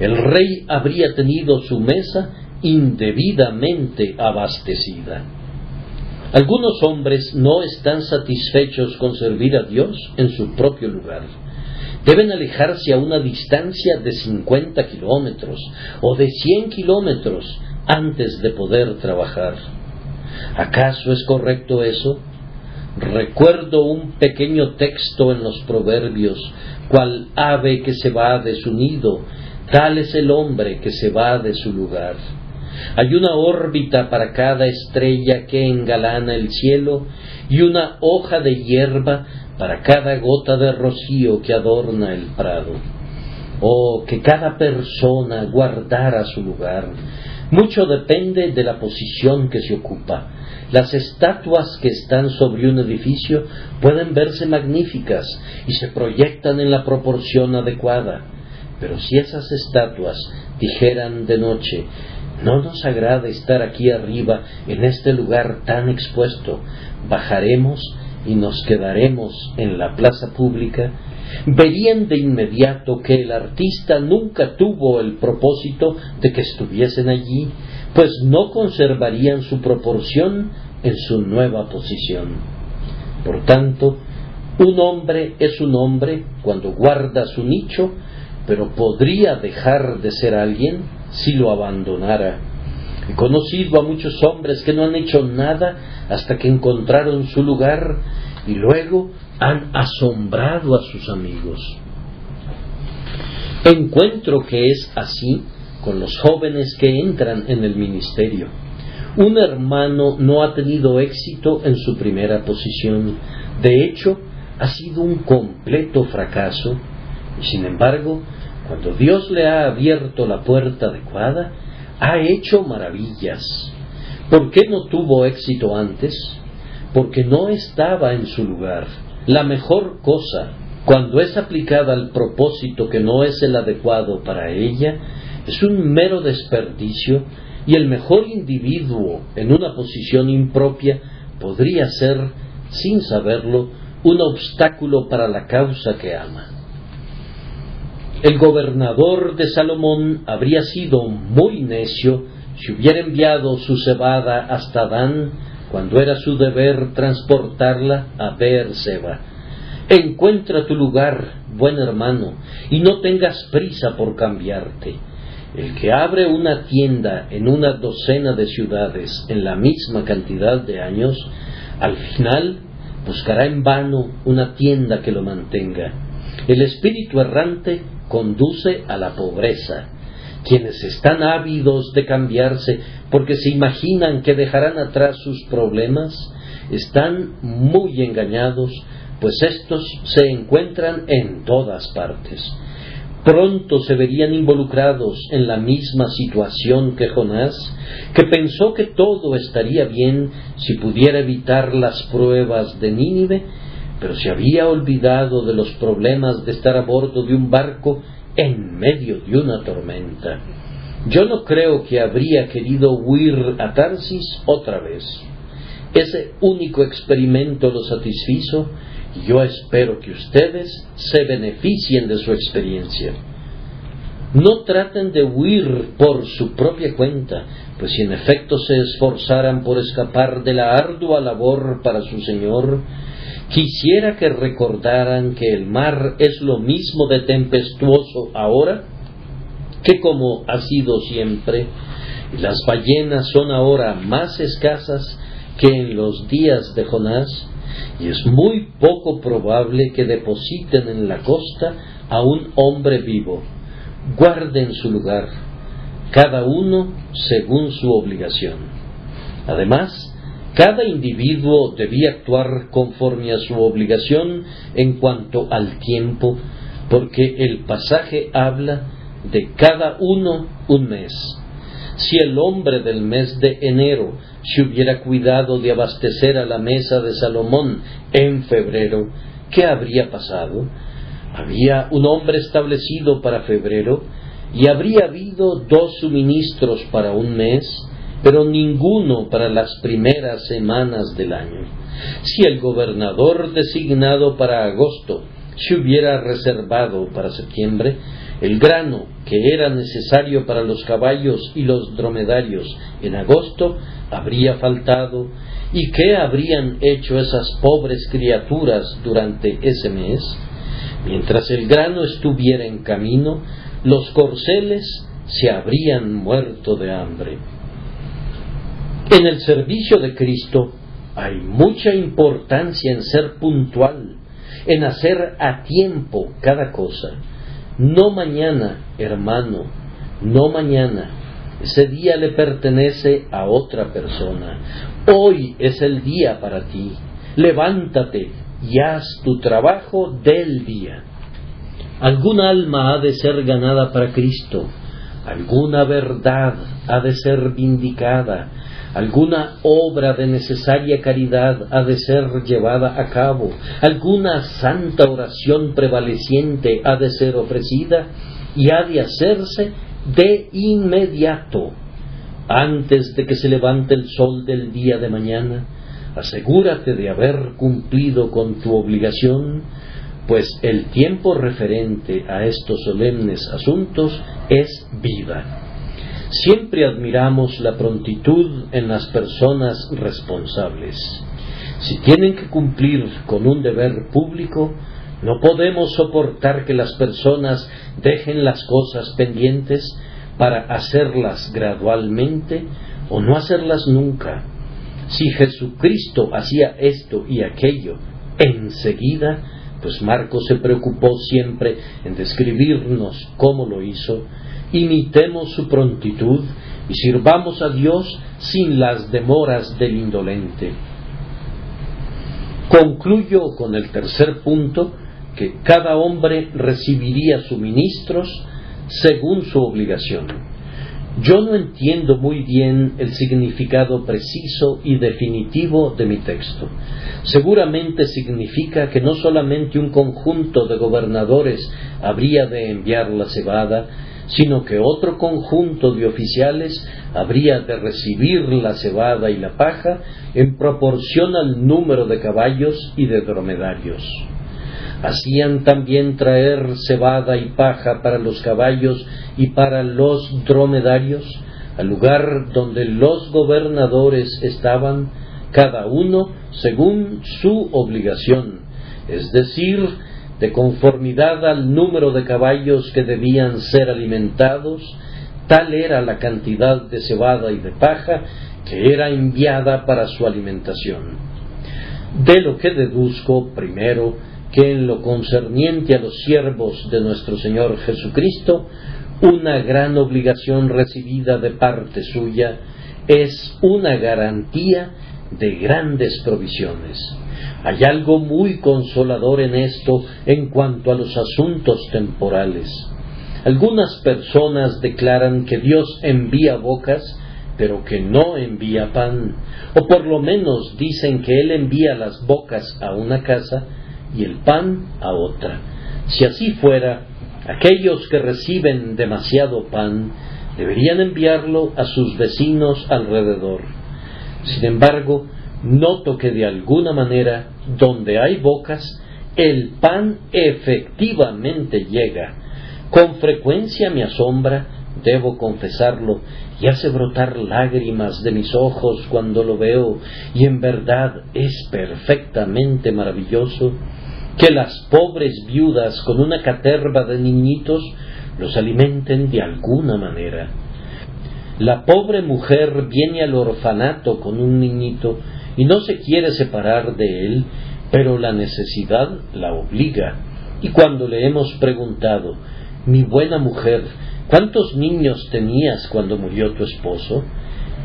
el rey habría tenido su mesa indebidamente abastecida. Algunos hombres no están satisfechos con servir a Dios en su propio lugar. Deben alejarse a una distancia de 50 kilómetros o de 100 kilómetros antes de poder trabajar. ¿Acaso es correcto eso? Recuerdo un pequeño texto en los proverbios, cual ave que se va de su nido, tal es el hombre que se va de su lugar. Hay una órbita para cada estrella que engalana el cielo y una hoja de hierba para cada gota de rocío que adorna el prado. Oh, que cada persona guardara su lugar. Mucho depende de la posición que se ocupa. Las estatuas que están sobre un edificio pueden verse magníficas y se proyectan en la proporción adecuada. Pero si esas estatuas dijeran de noche, no nos agrada estar aquí arriba en este lugar tan expuesto. Bajaremos y nos quedaremos en la plaza pública. Verían de inmediato que el artista nunca tuvo el propósito de que estuviesen allí, pues no conservarían su proporción en su nueva posición. Por tanto, un hombre es un hombre cuando guarda su nicho, pero podría dejar de ser alguien si lo abandonara. He conocido a muchos hombres que no han hecho nada hasta que encontraron su lugar y luego han asombrado a sus amigos. Encuentro que es así con los jóvenes que entran en el ministerio. Un hermano no ha tenido éxito en su primera posición. De hecho, ha sido un completo fracaso. Y sin embargo, cuando Dios le ha abierto la puerta adecuada, ha hecho maravillas. ¿Por qué no tuvo éxito antes? Porque no estaba en su lugar. La mejor cosa, cuando es aplicada al propósito que no es el adecuado para ella, es un mero desperdicio y el mejor individuo en una posición impropia podría ser, sin saberlo, un obstáculo para la causa que ama. El gobernador de Salomón habría sido muy necio si hubiera enviado su cebada hasta Dan cuando era su deber transportarla a Beerseba. Encuentra tu lugar, buen hermano, y no tengas prisa por cambiarte. El que abre una tienda en una docena de ciudades en la misma cantidad de años, al final buscará en vano una tienda que lo mantenga. El espíritu errante conduce a la pobreza. Quienes están ávidos de cambiarse porque se imaginan que dejarán atrás sus problemas, están muy engañados, pues estos se encuentran en todas partes. Pronto se verían involucrados en la misma situación que Jonás, que pensó que todo estaría bien si pudiera evitar las pruebas de Nínive pero se había olvidado de los problemas de estar a bordo de un barco en medio de una tormenta. Yo no creo que habría querido huir a Tarsis otra vez. Ese único experimento lo satisfizo y yo espero que ustedes se beneficien de su experiencia. No traten de huir por su propia cuenta, pues si en efecto se esforzaran por escapar de la ardua labor para su Señor, Quisiera que recordaran que el mar es lo mismo de tempestuoso ahora que como ha sido siempre, las ballenas son ahora más escasas que en los días de Jonás, y es muy poco probable que depositen en la costa a un hombre vivo. Guarden su lugar, cada uno según su obligación. Además, cada individuo debía actuar conforme a su obligación en cuanto al tiempo, porque el pasaje habla de cada uno un mes. Si el hombre del mes de enero se hubiera cuidado de abastecer a la mesa de Salomón en febrero, ¿qué habría pasado? Había un hombre establecido para febrero y habría habido dos suministros para un mes, pero ninguno para las primeras semanas del año. Si el gobernador designado para agosto se hubiera reservado para septiembre, el grano que era necesario para los caballos y los dromedarios en agosto habría faltado, ¿y qué habrían hecho esas pobres criaturas durante ese mes? Mientras el grano estuviera en camino, los corceles se habrían muerto de hambre. En el servicio de Cristo hay mucha importancia en ser puntual, en hacer a tiempo cada cosa. No mañana, hermano, no mañana. Ese día le pertenece a otra persona. Hoy es el día para ti. Levántate y haz tu trabajo del día. Alguna alma ha de ser ganada para Cristo, alguna verdad ha de ser vindicada, alguna obra de necesaria caridad ha de ser llevada a cabo, alguna santa oración prevaleciente ha de ser ofrecida y ha de hacerse de inmediato, antes de que se levante el sol del día de mañana. Asegúrate de haber cumplido con tu obligación, pues el tiempo referente a estos solemnes asuntos es vida. Siempre admiramos la prontitud en las personas responsables. Si tienen que cumplir con un deber público, no podemos soportar que las personas dejen las cosas pendientes para hacerlas gradualmente o no hacerlas nunca. Si Jesucristo hacía esto y aquello enseguida, pues Marcos se preocupó siempre en describirnos cómo lo hizo, imitemos su prontitud y sirvamos a Dios sin las demoras del indolente. Concluyo con el tercer punto, que cada hombre recibiría suministros según su obligación. Yo no entiendo muy bien el significado preciso y definitivo de mi texto. Seguramente significa que no solamente un conjunto de gobernadores habría de enviar la cebada, sino que otro conjunto de oficiales habría de recibir la cebada y la paja en proporción al número de caballos y de dromedarios. Hacían también traer cebada y paja para los caballos y para los dromedarios, al lugar donde los gobernadores estaban, cada uno según su obligación, es decir, de conformidad al número de caballos que debían ser alimentados, tal era la cantidad de cebada y de paja que era enviada para su alimentación. De lo que deduzco, primero, que en lo concerniente a los siervos de nuestro Señor Jesucristo, una gran obligación recibida de parte suya es una garantía de grandes provisiones. Hay algo muy consolador en esto en cuanto a los asuntos temporales. Algunas personas declaran que Dios envía bocas, pero que no envía pan, o por lo menos dicen que Él envía las bocas a una casa y el pan a otra. Si así fuera, aquellos que reciben demasiado pan deberían enviarlo a sus vecinos alrededor. Sin embargo, noto que de alguna manera, donde hay bocas, el pan efectivamente llega. Con frecuencia me asombra, debo confesarlo, y hace brotar lágrimas de mis ojos cuando lo veo, y en verdad es perfectamente maravilloso que las pobres viudas con una caterva de niñitos los alimenten de alguna manera. La pobre mujer viene al orfanato con un niñito y no se quiere separar de él, pero la necesidad la obliga. Y cuando le hemos preguntado, mi buena mujer, ¿cuántos niños tenías cuando murió tu esposo?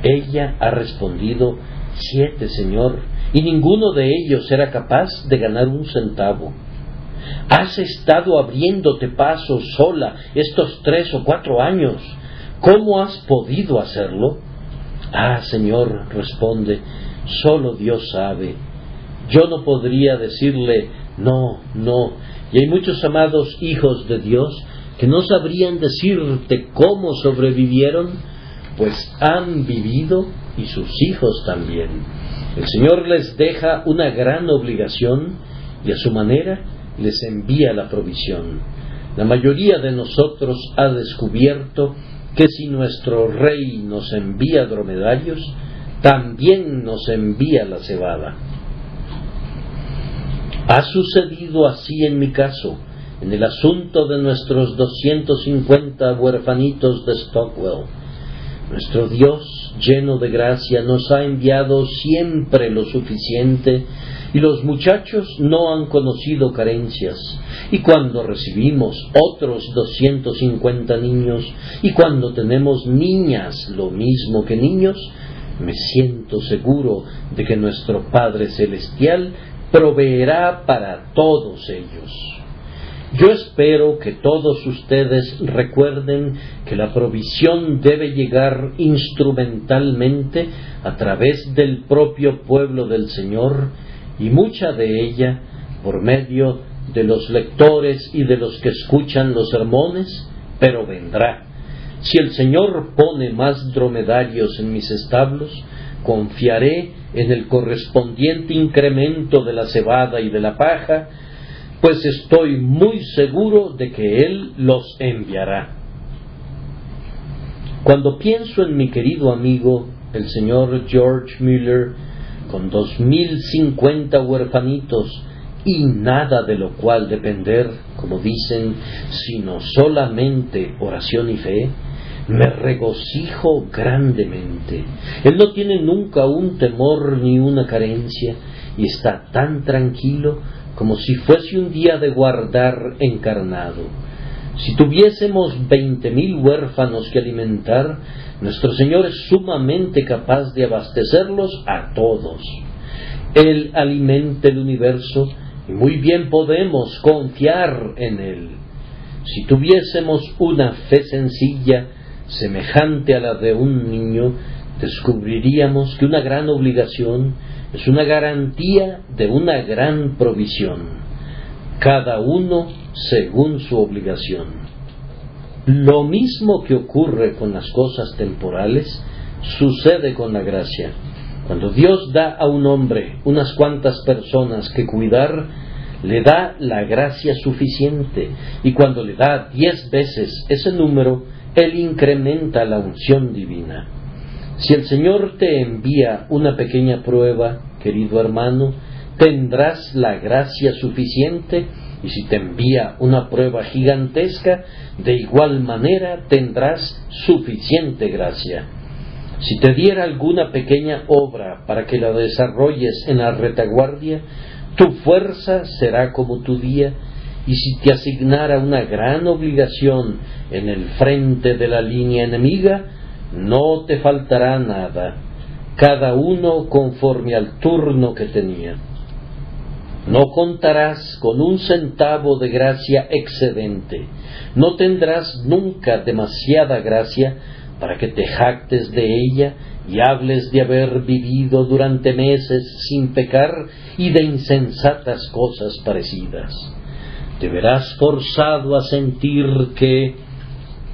Ella ha respondido, siete, señor, y ninguno de ellos era capaz de ganar un centavo. Has estado abriéndote paso sola estos tres o cuatro años. ¿Cómo has podido hacerlo? Ah, Señor, responde, Solo Dios sabe. Yo no podría decirle no, no. Y hay muchos amados hijos de Dios que no sabrían decirte cómo sobrevivieron, pues han vivido y sus hijos también. El Señor les deja una gran obligación y a su manera les envía la provisión. La mayoría de nosotros ha descubierto que si nuestro rey nos envía dromedarios, también nos envía la cebada. Ha sucedido así en mi caso, en el asunto de nuestros 250 huerfanitos de Stockwell. Nuestro Dios, lleno de gracia, nos ha enviado siempre lo suficiente y los muchachos no han conocido carencias. Y cuando recibimos otros 250 niños y cuando tenemos niñas lo mismo que niños, me siento seguro de que nuestro Padre Celestial proveerá para todos ellos. Yo espero que todos ustedes recuerden que la provisión debe llegar instrumentalmente a través del propio pueblo del Señor y mucha de ella por medio de los lectores y de los que escuchan los sermones, pero vendrá. Si el Señor pone más dromedarios en mis establos, confiaré en el correspondiente incremento de la cebada y de la paja, pues estoy muy seguro de que Él los enviará. Cuando pienso en mi querido amigo, el señor George Miller, con dos mil cincuenta huerfanitos y nada de lo cual depender, como dicen, sino solamente oración y fe, me regocijo grandemente. Él no tiene nunca un temor ni una carencia y está tan tranquilo como si fuese un día de guardar encarnado. Si tuviésemos veinte mil huérfanos que alimentar, nuestro Señor es sumamente capaz de abastecerlos a todos. Él alimenta el universo y muy bien podemos confiar en Él. Si tuviésemos una fe sencilla, semejante a la de un niño, descubriríamos que una gran obligación es una garantía de una gran provisión, cada uno según su obligación. Lo mismo que ocurre con las cosas temporales, sucede con la gracia. Cuando Dios da a un hombre unas cuantas personas que cuidar, le da la gracia suficiente y cuando le da diez veces ese número, Él incrementa la unción divina. Si el Señor te envía una pequeña prueba, querido hermano, tendrás la gracia suficiente y si te envía una prueba gigantesca, de igual manera tendrás suficiente gracia. Si te diera alguna pequeña obra para que la desarrolles en la retaguardia, tu fuerza será como tu día, y si te asignara una gran obligación en el frente de la línea enemiga, no te faltará nada, cada uno conforme al turno que tenía. No contarás con un centavo de gracia excedente, no tendrás nunca demasiada gracia para que te jactes de ella y hables de haber vivido durante meses sin pecar y de insensatas cosas parecidas. Te verás forzado a sentir que,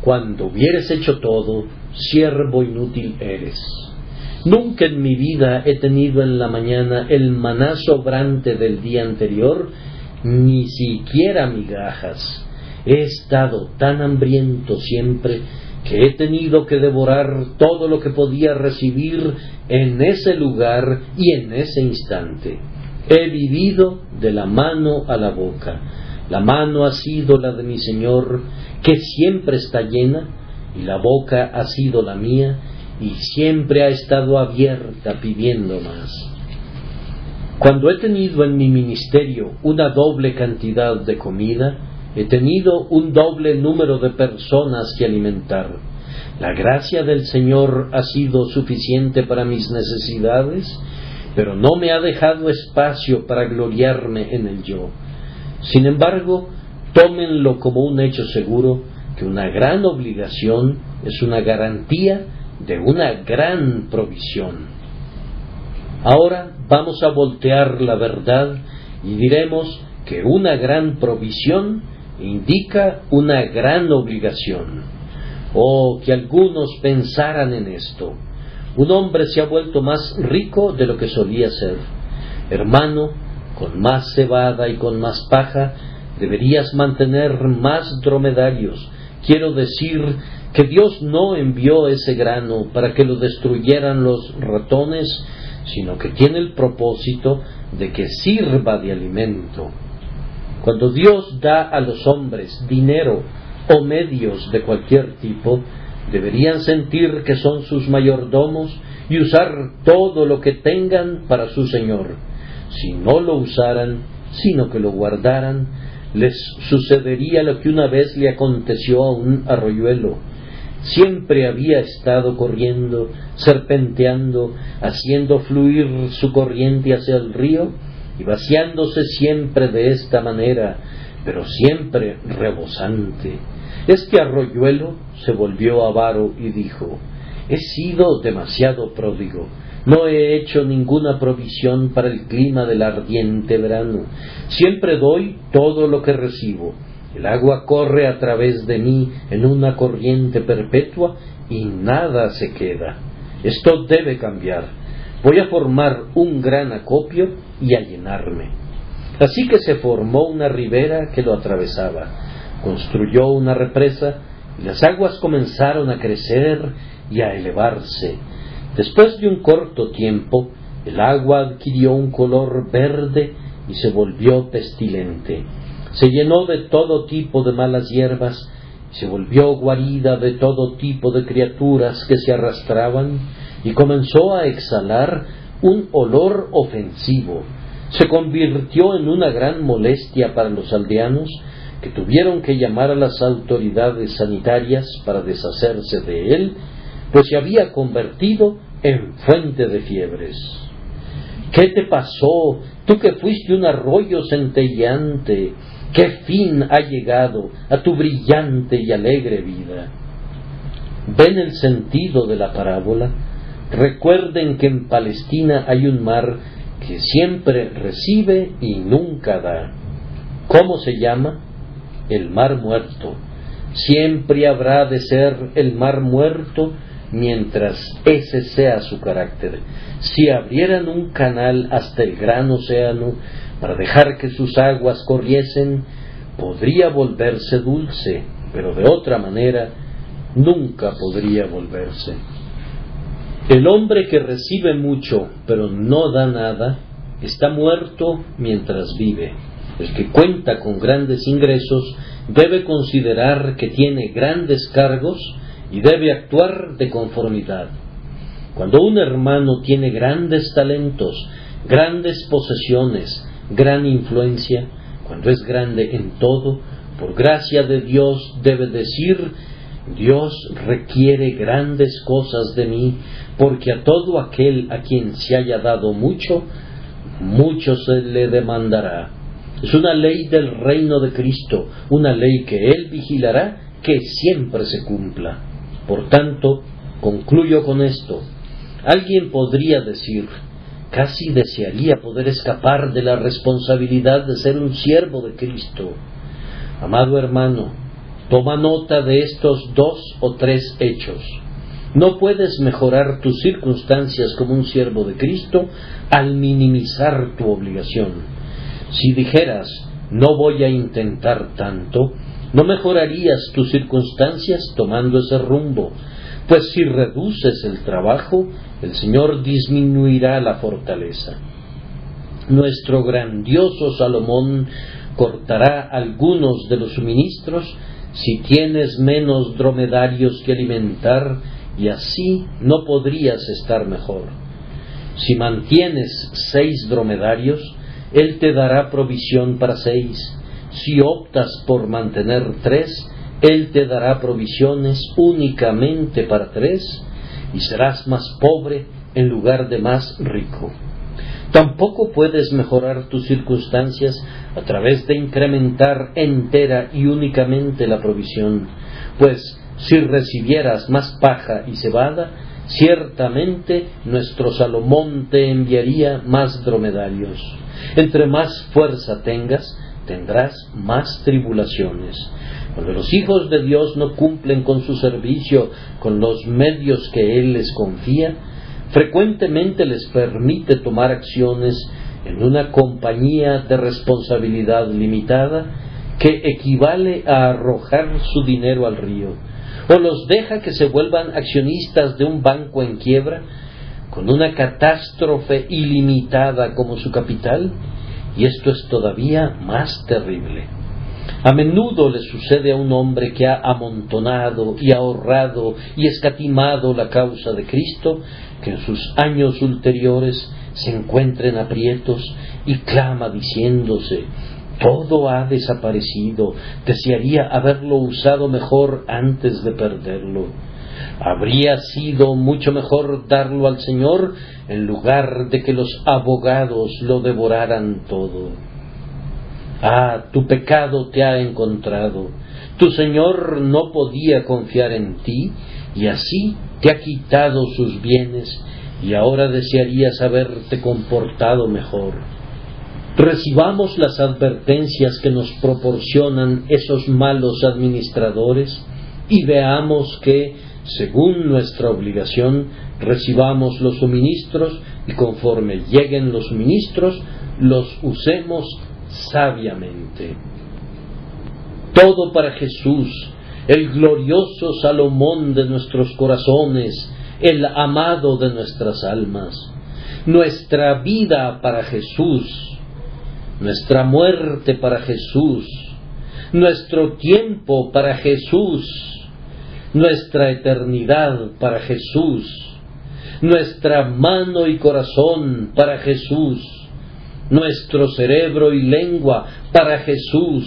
cuando hubieres hecho todo, siervo inútil eres. Nunca en mi vida he tenido en la mañana el maná sobrante del día anterior, ni siquiera migajas. He estado tan hambriento siempre que he tenido que devorar todo lo que podía recibir en ese lugar y en ese instante. He vivido de la mano a la boca. La mano ha sido la de mi Señor, que siempre está llena, y la boca ha sido la mía y siempre ha estado abierta pidiendo más. Cuando he tenido en mi ministerio una doble cantidad de comida, he tenido un doble número de personas que alimentar. La gracia del Señor ha sido suficiente para mis necesidades, pero no me ha dejado espacio para gloriarme en el yo. Sin embargo, tómenlo como un hecho seguro que una gran obligación es una garantía de una gran provisión. Ahora vamos a voltear la verdad y diremos que una gran provisión indica una gran obligación. Oh, que algunos pensaran en esto. Un hombre se ha vuelto más rico de lo que solía ser. Hermano, con más cebada y con más paja, deberías mantener más dromedarios. Quiero decir que Dios no envió ese grano para que lo destruyeran los ratones, sino que tiene el propósito de que sirva de alimento. Cuando Dios da a los hombres dinero o medios de cualquier tipo, deberían sentir que son sus mayordomos y usar todo lo que tengan para su Señor. Si no lo usaran, sino que lo guardaran, les sucedería lo que una vez le aconteció a un arroyuelo. Siempre había estado corriendo, serpenteando, haciendo fluir su corriente hacia el río y vaciándose siempre de esta manera, pero siempre rebosante. Este arroyuelo se volvió avaro y dijo, He sido demasiado pródigo, no he hecho ninguna provisión para el clima del ardiente verano. Siempre doy todo lo que recibo. El agua corre a través de mí en una corriente perpetua y nada se queda. Esto debe cambiar. Voy a formar un gran acopio y a llenarme. Así que se formó una ribera que lo atravesaba. Construyó una represa y las aguas comenzaron a crecer y a elevarse Después de un corto tiempo, el agua adquirió un color verde y se volvió pestilente. Se llenó de todo tipo de malas hierbas, se volvió guarida de todo tipo de criaturas que se arrastraban y comenzó a exhalar un olor ofensivo. Se convirtió en una gran molestia para los aldeanos que tuvieron que llamar a las autoridades sanitarias para deshacerse de él, pues se había convertido en fuente de fiebres. ¿Qué te pasó? Tú que fuiste un arroyo centelleante, ¿qué fin ha llegado a tu brillante y alegre vida? ¿Ven el sentido de la parábola? Recuerden que en Palestina hay un mar que siempre recibe y nunca da. ¿Cómo se llama? El mar muerto. Siempre habrá de ser el mar muerto mientras ese sea su carácter. Si abrieran un canal hasta el gran océano para dejar que sus aguas corriesen, podría volverse dulce, pero de otra manera nunca podría volverse. El hombre que recibe mucho pero no da nada, está muerto mientras vive. El que cuenta con grandes ingresos debe considerar que tiene grandes cargos y debe actuar de conformidad. Cuando un hermano tiene grandes talentos, grandes posesiones, gran influencia, cuando es grande en todo, por gracia de Dios debe decir, Dios requiere grandes cosas de mí, porque a todo aquel a quien se haya dado mucho, mucho se le demandará. Es una ley del reino de Cristo, una ley que Él vigilará que siempre se cumpla. Por tanto, concluyo con esto. Alguien podría decir, casi desearía poder escapar de la responsabilidad de ser un siervo de Cristo. Amado hermano, toma nota de estos dos o tres hechos. No puedes mejorar tus circunstancias como un siervo de Cristo al minimizar tu obligación. Si dijeras, no voy a intentar tanto, no mejorarías tus circunstancias tomando ese rumbo, pues si reduces el trabajo, el Señor disminuirá la fortaleza. Nuestro grandioso Salomón cortará algunos de los suministros si tienes menos dromedarios que alimentar y así no podrías estar mejor. Si mantienes seis dromedarios, Él te dará provisión para seis si optas por mantener tres, Él te dará provisiones únicamente para tres y serás más pobre en lugar de más rico. Tampoco puedes mejorar tus circunstancias a través de incrementar entera y únicamente la provisión, pues si recibieras más paja y cebada, ciertamente nuestro Salomón te enviaría más dromedarios. Entre más fuerza tengas, tendrás más tribulaciones. Cuando los hijos de Dios no cumplen con su servicio, con los medios que Él les confía, frecuentemente les permite tomar acciones en una compañía de responsabilidad limitada que equivale a arrojar su dinero al río, o los deja que se vuelvan accionistas de un banco en quiebra, con una catástrofe ilimitada como su capital, y esto es todavía más terrible. A menudo le sucede a un hombre que ha amontonado y ahorrado y escatimado la causa de Cristo, que en sus años ulteriores se encuentra en aprietos y clama diciéndose todo ha desaparecido, desearía haberlo usado mejor antes de perderlo. Habría sido mucho mejor darlo al Señor en lugar de que los abogados lo devoraran todo. Ah, tu pecado te ha encontrado. Tu Señor no podía confiar en ti y así te ha quitado sus bienes y ahora desearías haberte comportado mejor. Recibamos las advertencias que nos proporcionan esos malos administradores y veamos que, según nuestra obligación, recibamos los suministros y conforme lleguen los suministros, los usemos sabiamente. Todo para Jesús, el glorioso Salomón de nuestros corazones, el amado de nuestras almas. Nuestra vida para Jesús, nuestra muerte para Jesús, nuestro tiempo para Jesús, nuestra eternidad para Jesús, nuestra mano y corazón para Jesús, nuestro cerebro y lengua para Jesús,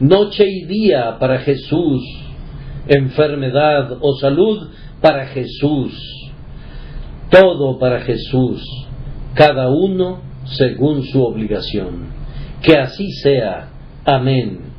noche y día para Jesús, enfermedad o salud para Jesús, todo para Jesús, cada uno según su obligación. Que así sea. Amén.